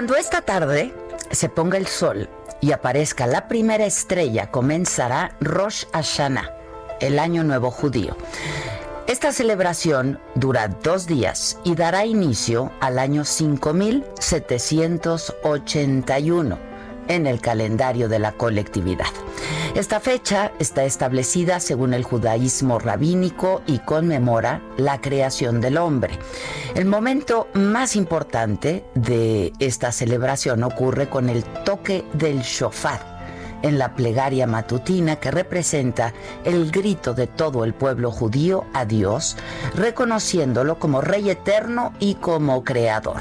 Cuando esta tarde se ponga el sol y aparezca la primera estrella, comenzará Rosh Hashanah, el año nuevo judío. Esta celebración dura dos días y dará inicio al año 5781 en el calendario de la colectividad. Esta fecha está establecida según el judaísmo rabínico y conmemora la creación del hombre. El momento más importante de esta celebración ocurre con el toque del shofar en la plegaria matutina que representa el grito de todo el pueblo judío a Dios, reconociéndolo como Rey eterno y como Creador.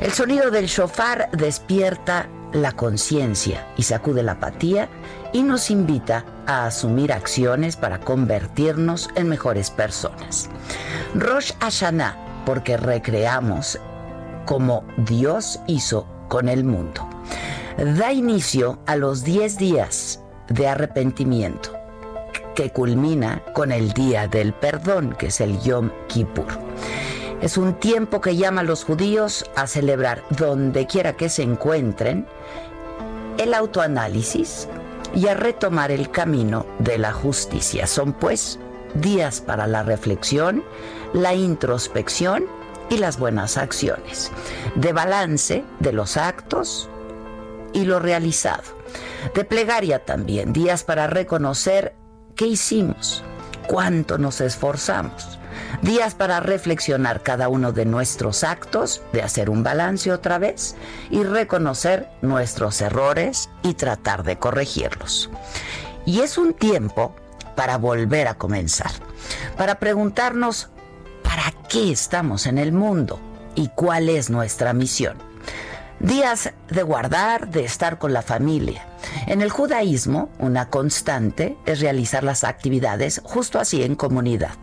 El sonido del shofar despierta la conciencia y sacude la apatía y nos invita a asumir acciones para convertirnos en mejores personas. Rosh Hashanah, porque recreamos como Dios hizo con el mundo. Da inicio a los 10 días de arrepentimiento, que culmina con el día del perdón, que es el Yom Kippur. Es un tiempo que llama a los judíos a celebrar donde quiera que se encuentren el autoanálisis y a retomar el camino de la justicia. Son pues días para la reflexión, la introspección y las buenas acciones, de balance de los actos y lo realizado, de plegaria también, días para reconocer qué hicimos, cuánto nos esforzamos, días para reflexionar cada uno de nuestros actos, de hacer un balance otra vez y reconocer nuestros errores y tratar de corregirlos. Y es un tiempo para volver a comenzar, para preguntarnos para qué estamos en el mundo y cuál es nuestra misión. Días de guardar, de estar con la familia. En el judaísmo, una constante es realizar las actividades justo así en comunidad.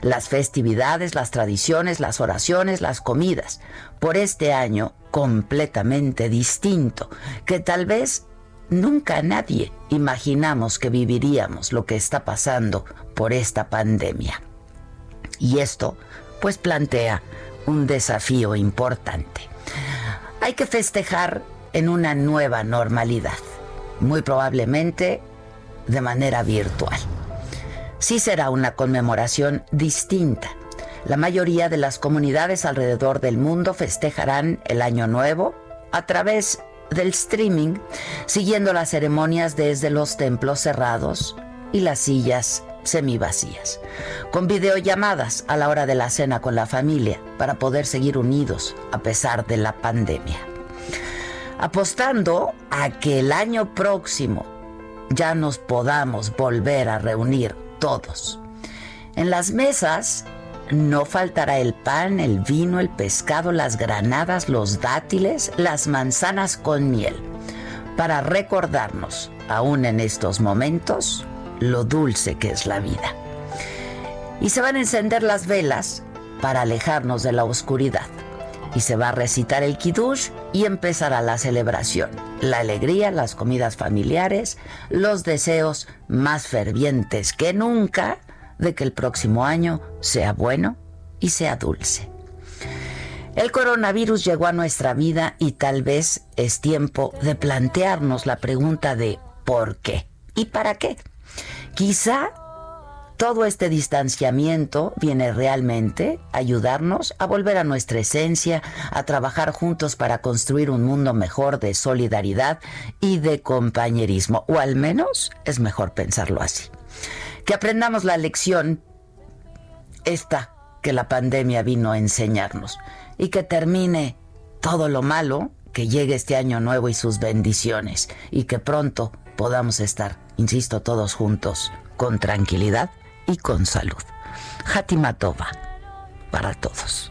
Las festividades, las tradiciones, las oraciones, las comidas. Por este año completamente distinto, que tal vez nunca nadie imaginamos que viviríamos lo que está pasando por esta pandemia. Y esto, pues, plantea un desafío importante. Hay que festejar en una nueva normalidad, muy probablemente de manera virtual. Sí será una conmemoración distinta. La mayoría de las comunidades alrededor del mundo festejarán el Año Nuevo a través del streaming, siguiendo las ceremonias desde los templos cerrados y las sillas semivacías, con videollamadas a la hora de la cena con la familia para poder seguir unidos a pesar de la pandemia. Apostando a que el año próximo ya nos podamos volver a reunir todos. En las mesas no faltará el pan, el vino, el pescado, las granadas, los dátiles, las manzanas con miel, para recordarnos, aún en estos momentos, lo dulce que es la vida. Y se van a encender las velas para alejarnos de la oscuridad y se va a recitar el kiddush y empezará la celebración, la alegría, las comidas familiares, los deseos más fervientes que nunca de que el próximo año sea bueno y sea dulce. El coronavirus llegó a nuestra vida y tal vez es tiempo de plantearnos la pregunta de ¿por qué? ¿Y para qué? Quizá todo este distanciamiento viene realmente a ayudarnos a volver a nuestra esencia, a trabajar juntos para construir un mundo mejor de solidaridad y de compañerismo, o al menos es mejor pensarlo así. Que aprendamos la lección esta que la pandemia vino a enseñarnos y que termine todo lo malo, que llegue este año nuevo y sus bendiciones y que pronto podamos estar, insisto, todos juntos con tranquilidad y con salud. Hatimatova para todos.